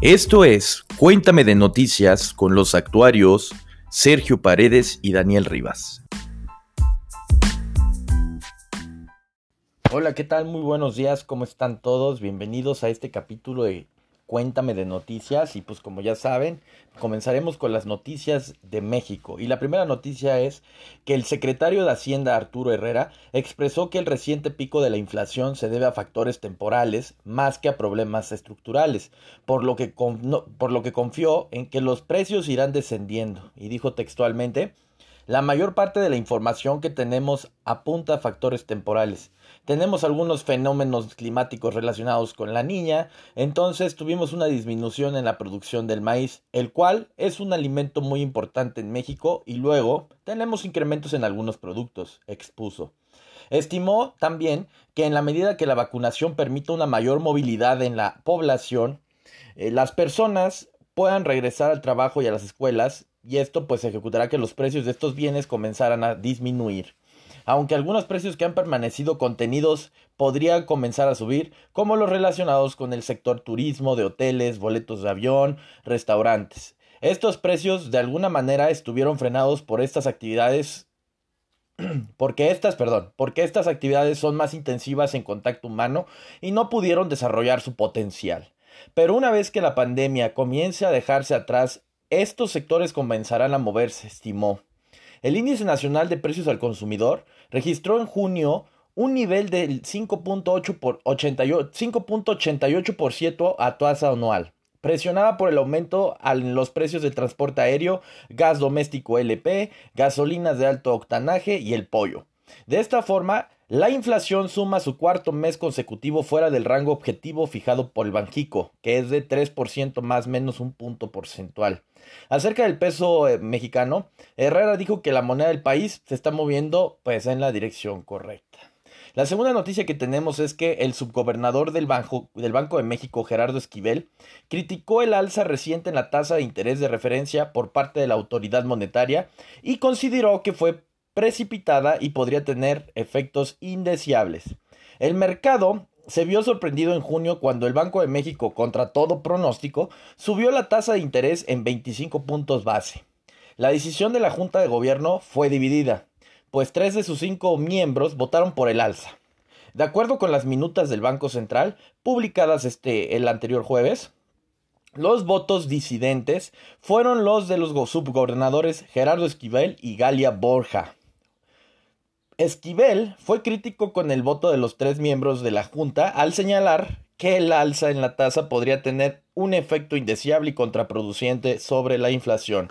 Esto es Cuéntame de Noticias con los actuarios Sergio Paredes y Daniel Rivas. Hola, ¿qué tal? Muy buenos días, ¿cómo están todos? Bienvenidos a este capítulo de Cuéntame de noticias y pues como ya saben, comenzaremos con las noticias de México. Y la primera noticia es que el secretario de Hacienda Arturo Herrera expresó que el reciente pico de la inflación se debe a factores temporales más que a problemas estructurales, por lo que, por lo que confió en que los precios irán descendiendo. Y dijo textualmente, la mayor parte de la información que tenemos apunta a factores temporales. Tenemos algunos fenómenos climáticos relacionados con la niña, entonces tuvimos una disminución en la producción del maíz, el cual es un alimento muy importante en México y luego tenemos incrementos en algunos productos, expuso. Estimó también que en la medida que la vacunación permita una mayor movilidad en la población, eh, las personas puedan regresar al trabajo y a las escuelas y esto pues ejecutará que los precios de estos bienes comenzaran a disminuir. Aunque algunos precios que han permanecido contenidos podrían comenzar a subir, como los relacionados con el sector turismo, de hoteles, boletos de avión, restaurantes. Estos precios de alguna manera estuvieron frenados por estas actividades porque estas, perdón, porque estas actividades son más intensivas en contacto humano y no pudieron desarrollar su potencial. Pero una vez que la pandemia comience a dejarse atrás estos sectores comenzarán a moverse, estimó. El índice nacional de precios al consumidor registró en junio un nivel del 5.88% a tasa anual, presionada por el aumento en los precios del transporte aéreo, gas doméstico LP, gasolinas de alto octanaje y el pollo. De esta forma, la inflación suma su cuarto mes consecutivo fuera del rango objetivo fijado por el Banjico, que es de 3% más menos un punto porcentual. Acerca del peso eh, mexicano, Herrera dijo que la moneda del país se está moviendo pues en la dirección correcta. La segunda noticia que tenemos es que el subgobernador del Banco, del Banco de México, Gerardo Esquivel, criticó el alza reciente en la tasa de interés de referencia por parte de la autoridad monetaria y consideró que fue precipitada y podría tener efectos indeseables. El mercado se vio sorprendido en junio cuando el Banco de México, contra todo pronóstico, subió la tasa de interés en 25 puntos base. La decisión de la Junta de Gobierno fue dividida, pues tres de sus cinco miembros votaron por el alza. De acuerdo con las minutas del Banco Central, publicadas este el anterior jueves, los votos disidentes fueron los de los subgobernadores Gerardo Esquivel y Galia Borja. Esquivel fue crítico con el voto de los tres miembros de la Junta al señalar que el alza en la tasa podría tener un efecto indeseable y contraproducente sobre la inflación.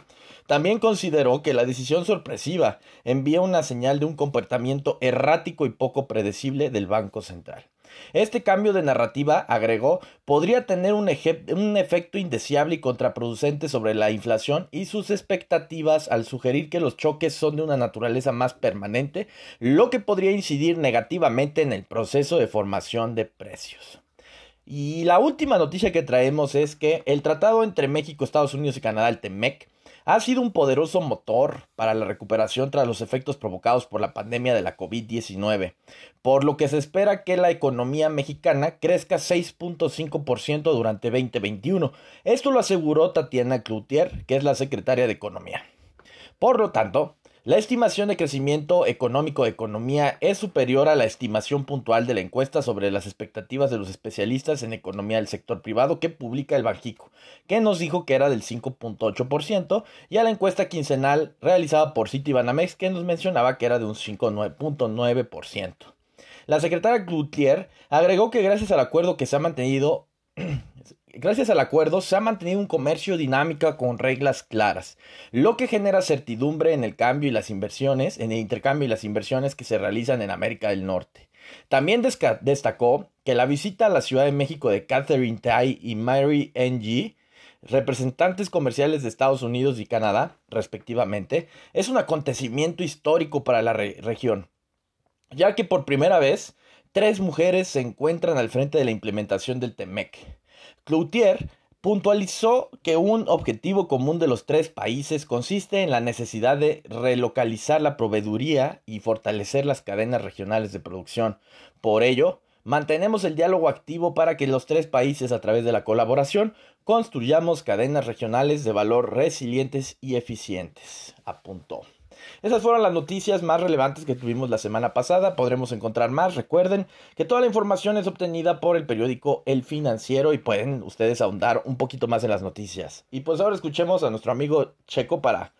También consideró que la decisión sorpresiva envía una señal de un comportamiento errático y poco predecible del Banco Central. Este cambio de narrativa, agregó, podría tener un, un, efecto indeseable y contraproducente sobre la inflación y sus expectativas al sugerir que los choques son de una naturaleza más permanente, lo que podría incidir negativamente en el proceso de formación de precios. Y la última noticia que traemos es que el tratado entre México, Estados Unidos y Canadá, el TEMEC, ha sido un poderoso motor para la recuperación tras los efectos provocados por la pandemia de la COVID-19, por lo que se espera que la economía mexicana crezca 6.5% durante 2021. Esto lo aseguró Tatiana Cloutier, que es la secretaria de Economía. Por lo tanto, la estimación de crecimiento económico de economía es superior a la estimación puntual de la encuesta sobre las expectativas de los especialistas en economía del sector privado que publica el Banjico, que nos dijo que era del 5.8%, y a la encuesta quincenal realizada por Citibanamex que nos mencionaba que era de un 5.9%. La secretaria Cloutier agregó que gracias al acuerdo que se ha mantenido Gracias al acuerdo se ha mantenido un comercio dinámico con reglas claras, lo que genera certidumbre en el cambio y las inversiones, en el intercambio y las inversiones que se realizan en América del Norte. También destacó que la visita a la Ciudad de México de Catherine Tai y Mary Ng, representantes comerciales de Estados Unidos y Canadá, respectivamente, es un acontecimiento histórico para la región, ya que por primera vez tres mujeres se encuentran al frente de la implementación del TEMEC. Cloutier puntualizó que un objetivo común de los tres países consiste en la necesidad de relocalizar la proveeduría y fortalecer las cadenas regionales de producción. Por ello, Mantenemos el diálogo activo para que los tres países a través de la colaboración construyamos cadenas regionales de valor resilientes y eficientes, apuntó. Esas fueron las noticias más relevantes que tuvimos la semana pasada. Podremos encontrar más. Recuerden que toda la información es obtenida por el periódico El Financiero y pueden ustedes ahondar un poquito más en las noticias. Y pues ahora escuchemos a nuestro amigo Checo para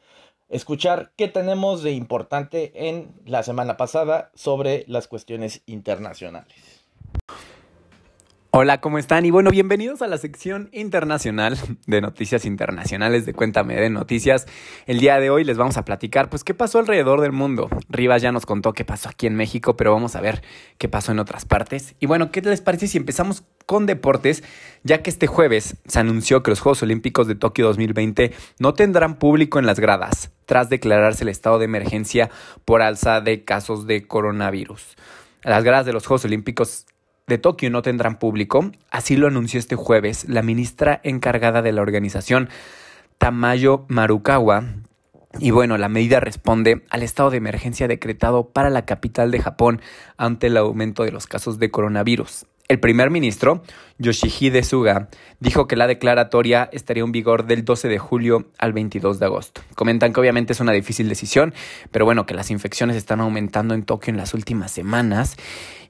escuchar qué tenemos de importante en la semana pasada sobre las cuestiones internacionales. Hola, ¿cómo están? Y bueno, bienvenidos a la sección internacional de noticias internacionales de Cuéntame de Noticias. El día de hoy les vamos a platicar, pues, qué pasó alrededor del mundo. Rivas ya nos contó qué pasó aquí en México, pero vamos a ver qué pasó en otras partes. Y bueno, ¿qué les parece si empezamos con deportes? Ya que este jueves se anunció que los Juegos Olímpicos de Tokio 2020 no tendrán público en las gradas, tras declararse el estado de emergencia por alza de casos de coronavirus. Las gradas de los Juegos Olímpicos de Tokio no tendrán público, así lo anunció este jueves la ministra encargada de la organización, Tamayo Marukawa. Y bueno, la medida responde al estado de emergencia decretado para la capital de Japón ante el aumento de los casos de coronavirus. El primer ministro, Yoshihide Suga, dijo que la declaratoria estaría en vigor del 12 de julio al 22 de agosto. Comentan que obviamente es una difícil decisión, pero bueno, que las infecciones están aumentando en Tokio en las últimas semanas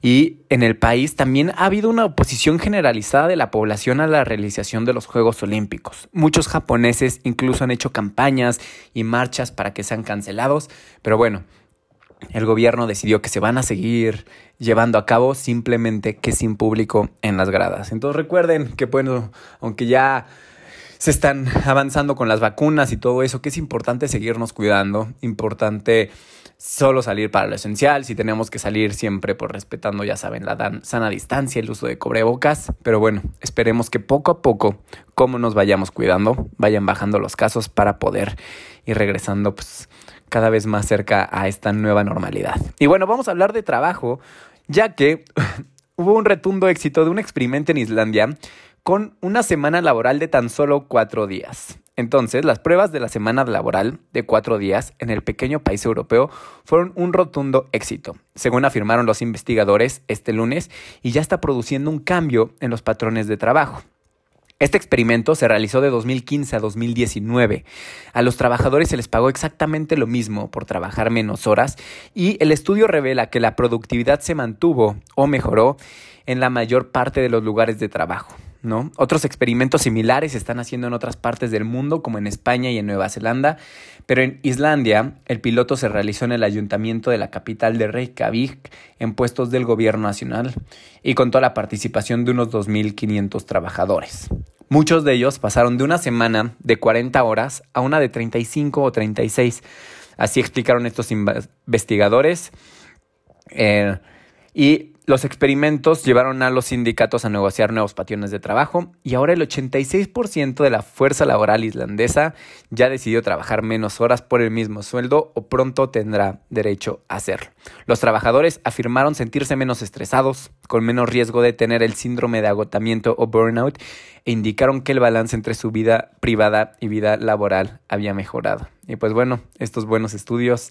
y en el país también ha habido una oposición generalizada de la población a la realización de los Juegos Olímpicos. Muchos japoneses incluso han hecho campañas y marchas para que sean cancelados, pero bueno, el gobierno decidió que se van a seguir llevando a cabo simplemente que sin público en las gradas. Entonces recuerden que bueno, aunque ya se están avanzando con las vacunas y todo eso, que es importante seguirnos cuidando, importante solo salir para lo esencial, si tenemos que salir siempre por pues, respetando, ya saben, la sana distancia, el uso de cubrebocas, pero bueno, esperemos que poco a poco, como nos vayamos cuidando, vayan bajando los casos para poder ir regresando pues cada vez más cerca a esta nueva normalidad. Y bueno, vamos a hablar de trabajo, ya que hubo un retundo éxito de un experimento en Islandia con una semana laboral de tan solo cuatro días. Entonces, las pruebas de la semana laboral de cuatro días en el pequeño país europeo fueron un rotundo éxito, según afirmaron los investigadores este lunes, y ya está produciendo un cambio en los patrones de trabajo. Este experimento se realizó de 2015 a 2019. A los trabajadores se les pagó exactamente lo mismo por trabajar menos horas y el estudio revela que la productividad se mantuvo o mejoró en la mayor parte de los lugares de trabajo. ¿No? Otros experimentos similares se están haciendo en otras partes del mundo, como en España y en Nueva Zelanda, pero en Islandia el piloto se realizó en el ayuntamiento de la capital de Reykjavik, en puestos del gobierno nacional, y contó la participación de unos 2.500 trabajadores. Muchos de ellos pasaron de una semana de 40 horas a una de 35 o 36. Así explicaron estos investigadores. Eh, y los experimentos llevaron a los sindicatos a negociar nuevos patrones de trabajo y ahora el 86% de la fuerza laboral islandesa ya decidió trabajar menos horas por el mismo sueldo o pronto tendrá derecho a hacerlo. Los trabajadores afirmaron sentirse menos estresados, con menos riesgo de tener el síndrome de agotamiento o burnout e indicaron que el balance entre su vida privada y vida laboral había mejorado. Y pues bueno, estos buenos estudios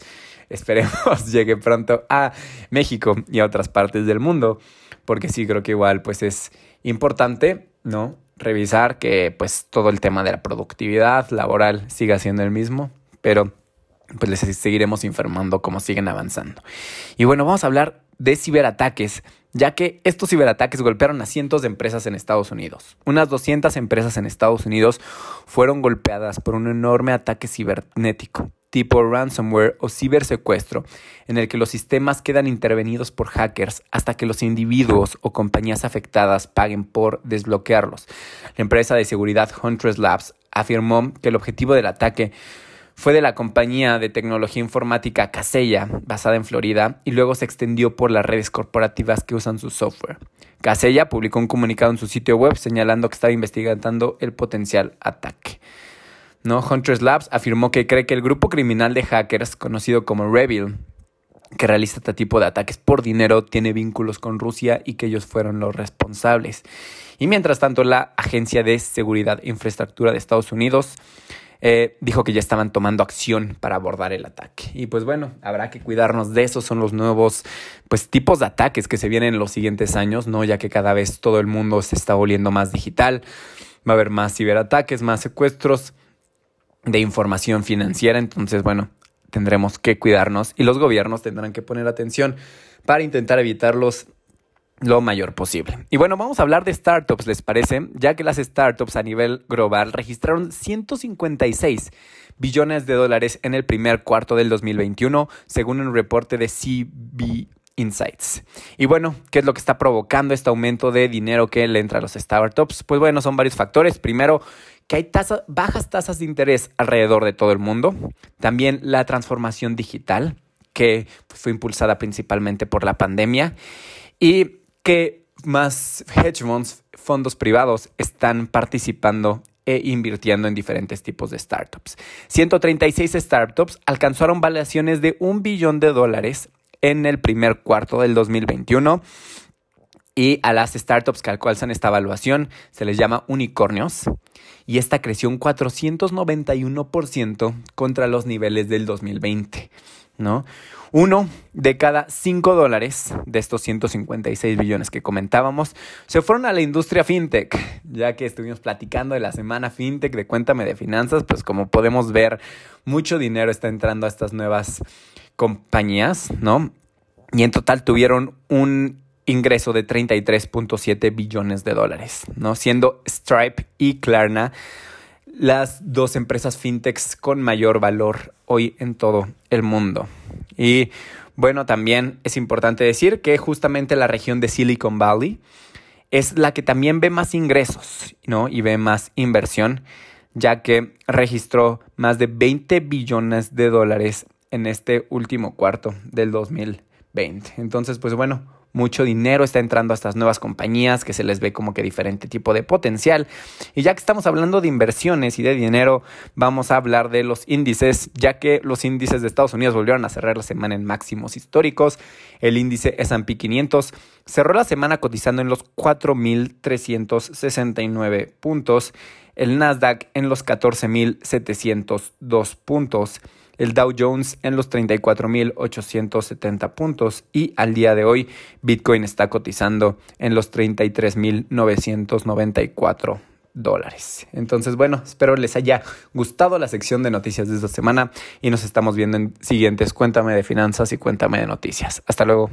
esperemos llegue pronto a México y a otras partes del mundo, porque sí creo que igual pues es importante, ¿no? Revisar que pues todo el tema de la productividad laboral siga siendo el mismo, pero pues les seguiremos informando cómo siguen avanzando. Y bueno, vamos a hablar de ciberataques, ya que estos ciberataques golpearon a cientos de empresas en Estados Unidos. Unas 200 empresas en Estados Unidos fueron golpeadas por un enorme ataque cibernético tipo ransomware o cibersecuestro, en el que los sistemas quedan intervenidos por hackers hasta que los individuos o compañías afectadas paguen por desbloquearlos. La empresa de seguridad Huntress Labs afirmó que el objetivo del ataque fue de la compañía de tecnología informática Casella, basada en Florida, y luego se extendió por las redes corporativas que usan su software. Casella publicó un comunicado en su sitio web señalando que estaba investigando el potencial ataque. ¿No? Hunters Labs afirmó que cree que el grupo criminal de hackers, conocido como Revil, que realiza este tipo de ataques por dinero, tiene vínculos con Rusia y que ellos fueron los responsables. Y mientras tanto, la Agencia de Seguridad e Infraestructura de Estados Unidos eh, dijo que ya estaban tomando acción para abordar el ataque. Y pues bueno, habrá que cuidarnos de esos son los nuevos pues tipos de ataques que se vienen en los siguientes años, ¿no? Ya que cada vez todo el mundo se está volviendo más digital, va a haber más ciberataques, más secuestros de información financiera, entonces bueno, tendremos que cuidarnos y los gobiernos tendrán que poner atención para intentar evitarlos lo mayor posible. Y bueno, vamos a hablar de startups, ¿les parece? Ya que las startups a nivel global registraron 156 billones de dólares en el primer cuarto del 2021, según un reporte de CB Insights. Y bueno, ¿qué es lo que está provocando este aumento de dinero que le entra a los startups? Pues bueno, son varios factores. Primero, que hay bajas tasas de interés alrededor de todo el mundo. También la transformación digital, que fue impulsada principalmente por la pandemia. Y que más hedge funds, fondos privados, están participando e invirtiendo en diferentes tipos de startups. 136 startups alcanzaron valuaciones de un billón de dólares en el primer cuarto del 2021. Y a las startups que alcanzan esta evaluación se les llama unicornios. Y esta creció un 491% contra los niveles del 2020. ¿no? Uno de cada cinco dólares de estos 156 billones que comentábamos se fueron a la industria fintech, ya que estuvimos platicando de la semana fintech de Cuéntame de Finanzas, pues como podemos ver, mucho dinero está entrando a estas nuevas compañías, ¿no? Y en total tuvieron un ingreso de 33.7 billones de dólares, ¿no? Siendo Stripe y Klarna las dos empresas fintechs con mayor valor hoy en todo el mundo. Y bueno, también es importante decir que justamente la región de Silicon Valley es la que también ve más ingresos, ¿no? Y ve más inversión, ya que registró más de 20 billones de dólares en este último cuarto del 2020. Entonces, pues bueno, mucho dinero está entrando a estas nuevas compañías que se les ve como que diferente tipo de potencial. Y ya que estamos hablando de inversiones y de dinero, vamos a hablar de los índices, ya que los índices de Estados Unidos volvieron a cerrar la semana en máximos históricos. El índice S&P 500 cerró la semana cotizando en los 4.369 puntos, el Nasdaq en los 14.702 puntos el Dow Jones en los 34.870 puntos y al día de hoy Bitcoin está cotizando en los 33.994 dólares. Entonces, bueno, espero les haya gustado la sección de noticias de esta semana y nos estamos viendo en siguientes Cuéntame de finanzas y Cuéntame de noticias. Hasta luego.